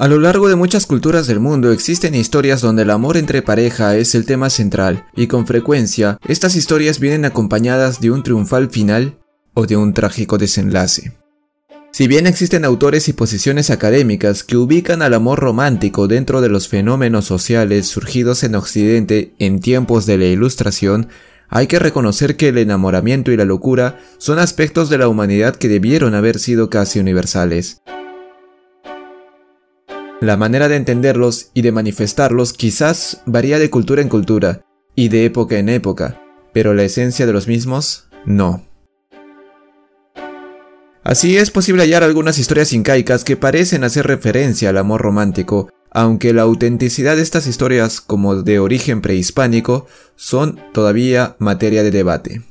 A lo largo de muchas culturas del mundo existen historias donde el amor entre pareja es el tema central, y con frecuencia estas historias vienen acompañadas de un triunfal final o de un trágico desenlace. Si bien existen autores y posiciones académicas que ubican al amor romántico dentro de los fenómenos sociales surgidos en Occidente en tiempos de la Ilustración, hay que reconocer que el enamoramiento y la locura son aspectos de la humanidad que debieron haber sido casi universales. La manera de entenderlos y de manifestarlos quizás varía de cultura en cultura y de época en época, pero la esencia de los mismos no. Así es posible hallar algunas historias incaicas que parecen hacer referencia al amor romántico, aunque la autenticidad de estas historias como de origen prehispánico son todavía materia de debate.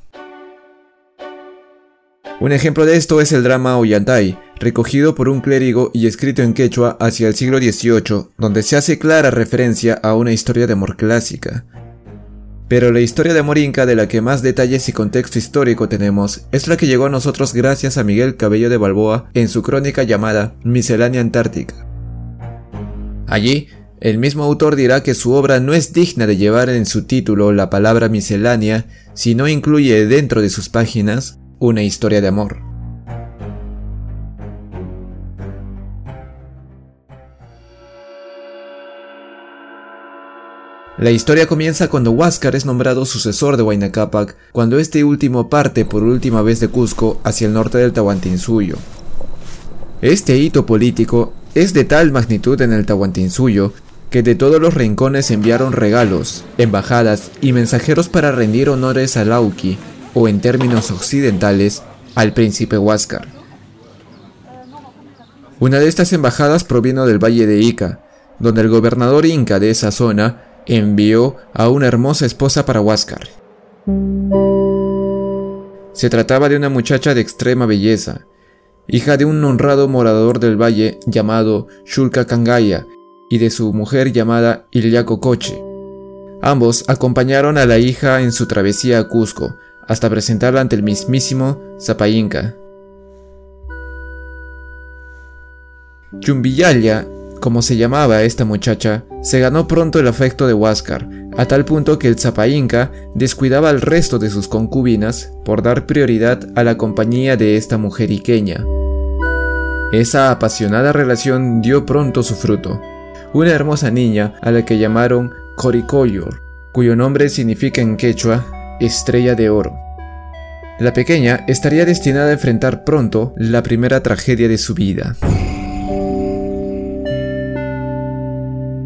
Un ejemplo de esto es el drama Ollantay, recogido por un clérigo y escrito en quechua hacia el siglo XVIII, donde se hace clara referencia a una historia de amor clásica. Pero la historia de amor inca de la que más detalles y contexto histórico tenemos es la que llegó a nosotros gracias a Miguel Cabello de Balboa en su crónica llamada Miscelánea Antártica. Allí, el mismo autor dirá que su obra no es digna de llevar en su título la palabra miscelánea si no incluye dentro de sus páginas una historia de amor. La historia comienza cuando Huáscar es nombrado sucesor de Huayna Cápac, cuando este último parte por última vez de Cusco hacia el norte del Tahuantinsuyo. Este hito político es de tal magnitud en el Tahuantinsuyo que de todos los rincones enviaron regalos, embajadas y mensajeros para rendir honores a Lauki, o en términos occidentales, al príncipe Huáscar. Una de estas embajadas provino del valle de Ica, donde el gobernador inca de esa zona envió a una hermosa esposa para Huáscar. Se trataba de una muchacha de extrema belleza, hija de un honrado morador del valle llamado Shulka Kangaya y de su mujer llamada Ilyako Koche. Ambos acompañaron a la hija en su travesía a Cusco, hasta presentarla ante el mismísimo Zapayinca. Chumbiyalla, como se llamaba esta muchacha, se ganó pronto el afecto de Huáscar, a tal punto que el Zapayinca descuidaba al resto de sus concubinas por dar prioridad a la compañía de esta mujer iqueña. Esa apasionada relación dio pronto su fruto, una hermosa niña a la que llamaron Coricoyor, cuyo nombre significa en quechua estrella de oro. La pequeña estaría destinada a enfrentar pronto la primera tragedia de su vida.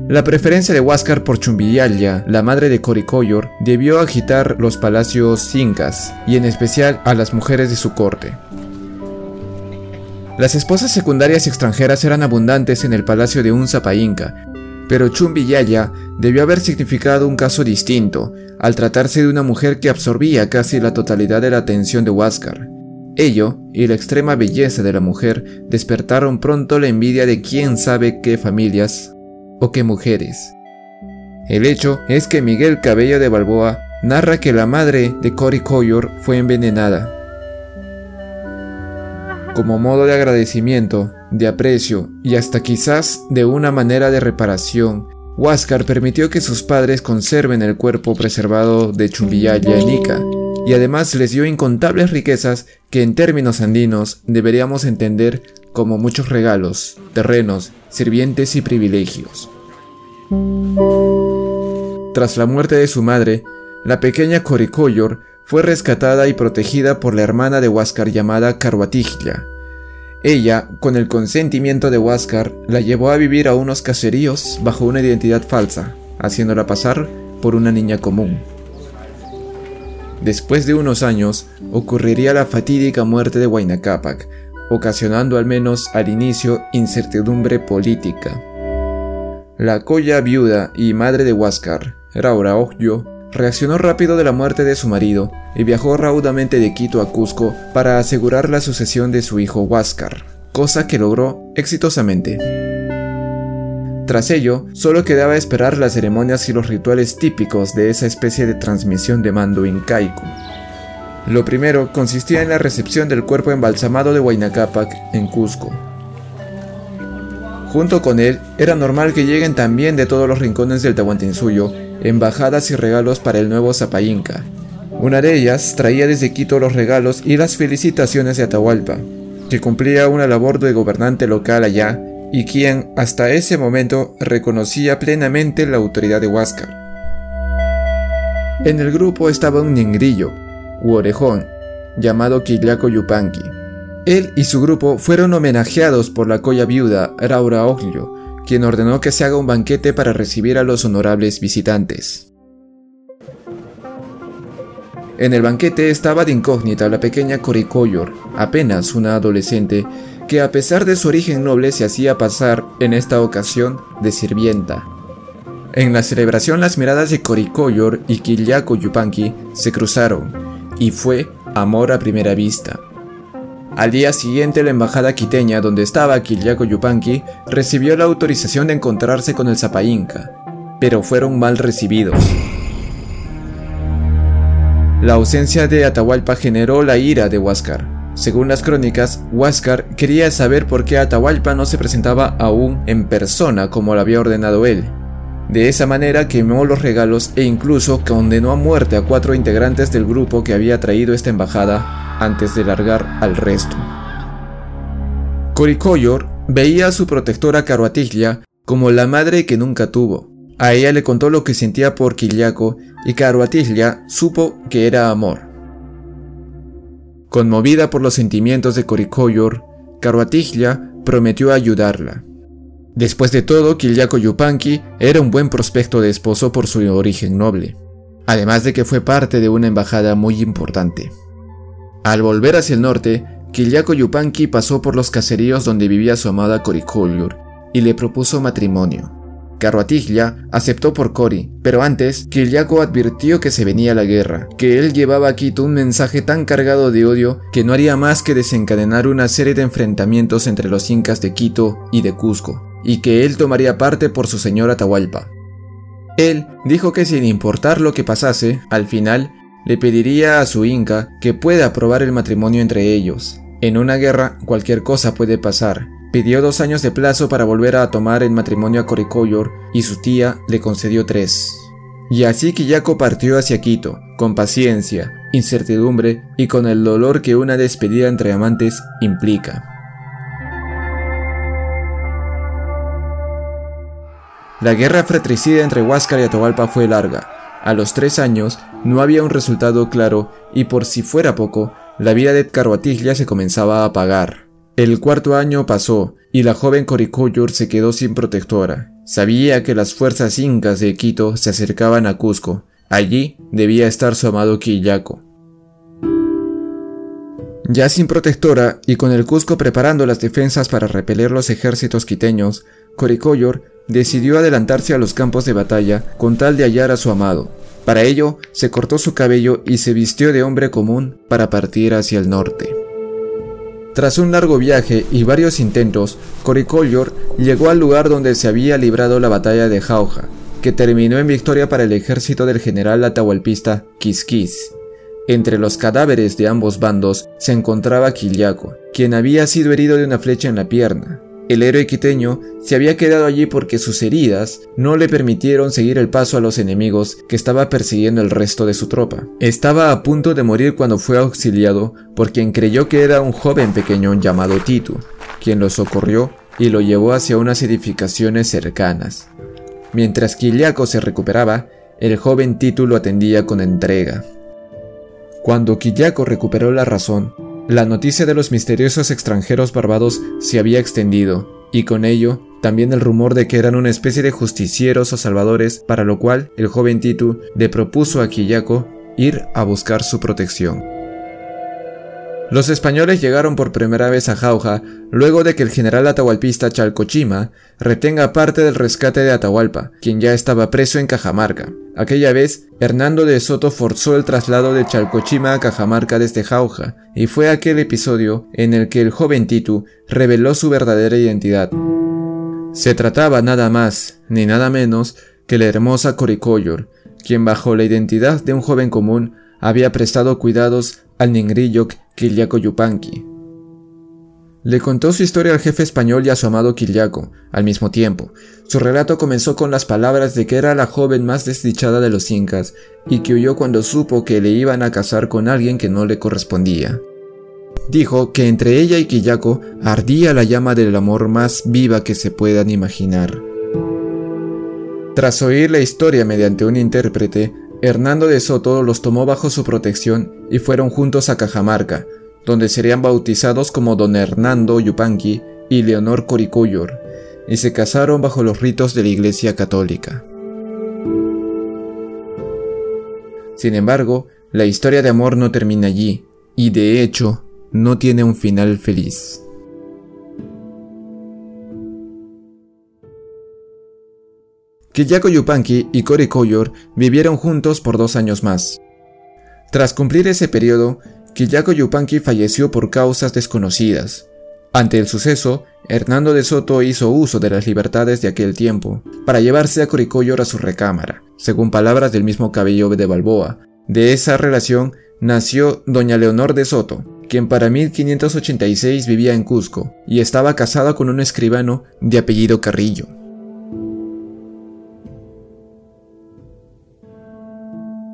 La preferencia de Huáscar por Chumbiyalla, la madre de Coricoyor, debió agitar los palacios incas, y en especial a las mujeres de su corte. Las esposas secundarias extranjeras eran abundantes en el palacio de un Inca, pero Chumbiyaya debió haber significado un caso distinto, al tratarse de una mujer que absorbía casi la totalidad de la atención de Huáscar. Ello y la extrema belleza de la mujer despertaron pronto la envidia de quién sabe qué familias o qué mujeres. El hecho es que Miguel Cabello de Balboa narra que la madre de Cory Coyor fue envenenada. Como modo de agradecimiento, de aprecio y hasta quizás de una manera de reparación, Huáscar permitió que sus padres conserven el cuerpo preservado de Chumbiyaya en y además les dio incontables riquezas que en términos andinos deberíamos entender como muchos regalos, terrenos, sirvientes y privilegios. Tras la muerte de su madre, la pequeña Coricoyor fue rescatada y protegida por la hermana de Huáscar llamada Carhuatiglia, ella, con el consentimiento de Huáscar, la llevó a vivir a unos caseríos bajo una identidad falsa, haciéndola pasar por una niña común. Después de unos años, ocurriría la fatídica muerte de Huayna Cápac, ocasionando al menos al inicio incertidumbre política. La colla viuda y madre de Huáscar, Raura Ojo, reaccionó rápido de la muerte de su marido y viajó raudamente de Quito a Cusco para asegurar la sucesión de su hijo Huáscar, cosa que logró exitosamente. Tras ello, solo quedaba esperar las ceremonias y los rituales típicos de esa especie de transmisión de mando incaico. Lo primero consistía en la recepción del cuerpo embalsamado de Huayna Cápac en Cusco. Junto con él, era normal que lleguen también de todos los rincones del Tahuantinsuyo embajadas y regalos para el nuevo Zapayinca. Una de ellas traía desde Quito los regalos y las felicitaciones de Atahualpa, que cumplía una labor de gobernante local allá y quien hasta ese momento reconocía plenamente la autoridad de Huáscar. En el grupo estaba un ningrillo, u orejón, llamado Quillaco Yupanqui. Él y su grupo fueron homenajeados por la coya viuda Raura Oglio, quien ordenó que se haga un banquete para recibir a los honorables visitantes. En el banquete estaba de incógnita la pequeña Coricoyor, apenas una adolescente, que a pesar de su origen noble se hacía pasar, en esta ocasión, de sirvienta. En la celebración las miradas de Coricoyor y Kiliako Yupanqui se cruzaron, y fue amor a primera vista. Al día siguiente, la embajada quiteña, donde estaba Kiliako Yupanqui, recibió la autorización de encontrarse con el Zapayinca, pero fueron mal recibidos. La ausencia de Atahualpa generó la ira de Huáscar. Según las crónicas, Huáscar quería saber por qué Atahualpa no se presentaba aún en persona como lo había ordenado él. De esa manera quemó los regalos e incluso condenó a muerte a cuatro integrantes del grupo que había traído esta embajada antes de largar al resto. Coricoyor veía a su protectora Caruatiglia como la madre que nunca tuvo. A ella le contó lo que sentía por Quillaco y Caruatiglia supo que era amor. Conmovida por los sentimientos de Coricoyor, Caruatiglia prometió ayudarla. Después de todo, Quillaco Yupanqui era un buen prospecto de esposo por su origen noble, además de que fue parte de una embajada muy importante. Al volver hacia el norte, Kiliako Yupanqui pasó por los caseríos donde vivía su amada Coricollur y le propuso matrimonio. Carruatiglia aceptó por Cori, pero antes, Kiliako advirtió que se venía la guerra, que él llevaba a Quito un mensaje tan cargado de odio que no haría más que desencadenar una serie de enfrentamientos entre los incas de Quito y de Cusco, y que él tomaría parte por su señor Atahualpa. Él dijo que sin importar lo que pasase, al final le pediría a su Inca que pueda aprobar el matrimonio entre ellos. En una guerra cualquier cosa puede pasar. Pidió dos años de plazo para volver a tomar el matrimonio a Coricoyor y su tía le concedió tres. Y así Kiyako partió hacia Quito, con paciencia, incertidumbre y con el dolor que una despedida entre amantes implica. La guerra fratricida entre Huáscar y Atahualpa fue larga, a los tres años no había un resultado claro y por si fuera poco, la vida de Carhuatiglia se comenzaba a apagar. El cuarto año pasó y la joven Coricoyor se quedó sin protectora. Sabía que las fuerzas incas de Quito se acercaban a Cusco. Allí debía estar su amado Quillaco. Ya sin protectora y con el Cusco preparando las defensas para repeler los ejércitos quiteños, Coricoyor decidió adelantarse a los campos de batalla con tal de hallar a su amado. Para ello, se cortó su cabello y se vistió de hombre común para partir hacia el norte. Tras un largo viaje y varios intentos, Coricollor llegó al lugar donde se había librado la batalla de Jauja, que terminó en victoria para el ejército del general atahualpista Quisquis. Entre los cadáveres de ambos bandos se encontraba Quillaco, quien había sido herido de una flecha en la pierna. El héroe quiteño se había quedado allí porque sus heridas no le permitieron seguir el paso a los enemigos que estaba persiguiendo el resto de su tropa. Estaba a punto de morir cuando fue auxiliado por quien creyó que era un joven pequeño llamado Titu, quien lo socorrió y lo llevó hacia unas edificaciones cercanas. Mientras Quiliaco se recuperaba, el joven Titu lo atendía con entrega. Cuando Quiliaco recuperó la razón, la noticia de los misteriosos extranjeros barbados se había extendido, y con ello también el rumor de que eran una especie de justicieros o salvadores, para lo cual el joven Titu le propuso a Quillaco ir a buscar su protección. Los españoles llegaron por primera vez a Jauja luego de que el general atahualpista Chalcochima retenga parte del rescate de Atahualpa, quien ya estaba preso en Cajamarca. Aquella vez, Hernando de Soto forzó el traslado de Chalcochima a Cajamarca desde Jauja, y fue aquel episodio en el que el joven Titu reveló su verdadera identidad. Se trataba nada más ni nada menos que la hermosa Coricoyor, quien bajo la identidad de un joven común había prestado cuidados al Ningrillo Quillaco Yupanqui. Le contó su historia al jefe español y a su amado Quillaco, al mismo tiempo. Su relato comenzó con las palabras de que era la joven más desdichada de los incas y que huyó cuando supo que le iban a casar con alguien que no le correspondía. Dijo que entre ella y Quillaco ardía la llama del amor más viva que se puedan imaginar. Tras oír la historia mediante un intérprete, Hernando de Soto los tomó bajo su protección y fueron juntos a Cajamarca, donde serían bautizados como don Hernando Yupanqui y Leonor Coricuyor, y se casaron bajo los ritos de la Iglesia Católica. Sin embargo, la historia de amor no termina allí, y de hecho, no tiene un final feliz. Kiyako Yupanqui y Cory vivieron juntos por dos años más. Tras cumplir ese periodo, Kiyako Yupanqui falleció por causas desconocidas. Ante el suceso, Hernando de Soto hizo uso de las libertades de aquel tiempo para llevarse a Coricoyor a su recámara, según palabras del mismo Cabello de Balboa. De esa relación nació doña Leonor de Soto, quien para 1586 vivía en Cusco y estaba casada con un escribano de apellido Carrillo.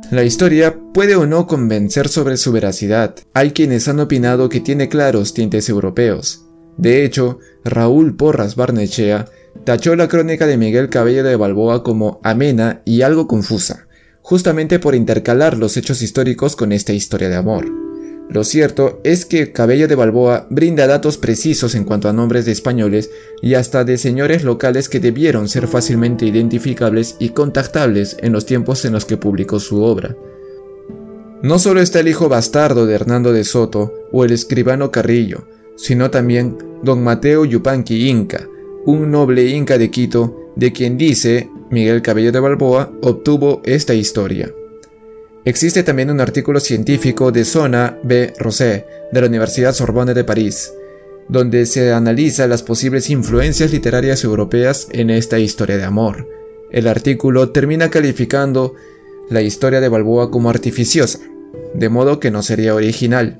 La historia puede o no convencer sobre su veracidad. Hay quienes han opinado que tiene claros tintes europeos. De hecho, Raúl Porras Barnechea tachó la crónica de Miguel Cabello de Balboa como amena y algo confusa, justamente por intercalar los hechos históricos con esta historia de amor. Lo cierto es que Cabello de Balboa brinda datos precisos en cuanto a nombres de españoles y hasta de señores locales que debieron ser fácilmente identificables y contactables en los tiempos en los que publicó su obra. No solo está el hijo bastardo de Hernando de Soto o el escribano Carrillo, sino también don Mateo Yupanqui Inca, un noble inca de Quito, de quien dice Miguel Cabello de Balboa obtuvo esta historia. Existe también un artículo científico de Zona B. Rosé, de la Universidad Sorbonne de París, donde se analiza las posibles influencias literarias europeas en esta historia de amor. El artículo termina calificando la historia de Balboa como artificiosa, de modo que no sería original.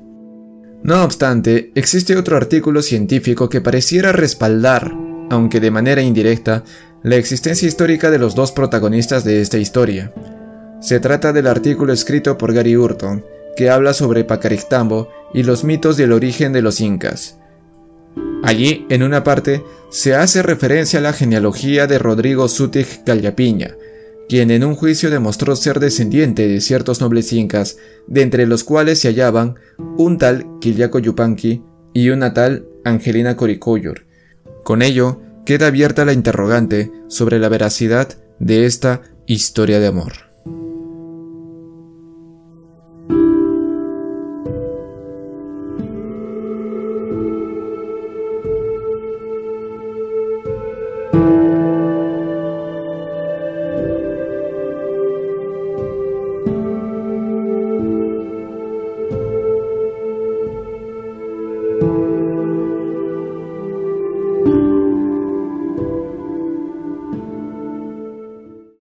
No obstante, existe otro artículo científico que pareciera respaldar, aunque de manera indirecta, la existencia histórica de los dos protagonistas de esta historia, se trata del artículo escrito por Gary Hurton, que habla sobre Pacarictambo y los mitos del origen de los incas. Allí, en una parte, se hace referencia a la genealogía de Rodrigo Sutig Callapiña, quien en un juicio demostró ser descendiente de ciertos nobles incas, de entre los cuales se hallaban un tal Quillaco Yupanqui y una tal Angelina Coricoyor. Con ello, queda abierta la interrogante sobre la veracidad de esta historia de amor.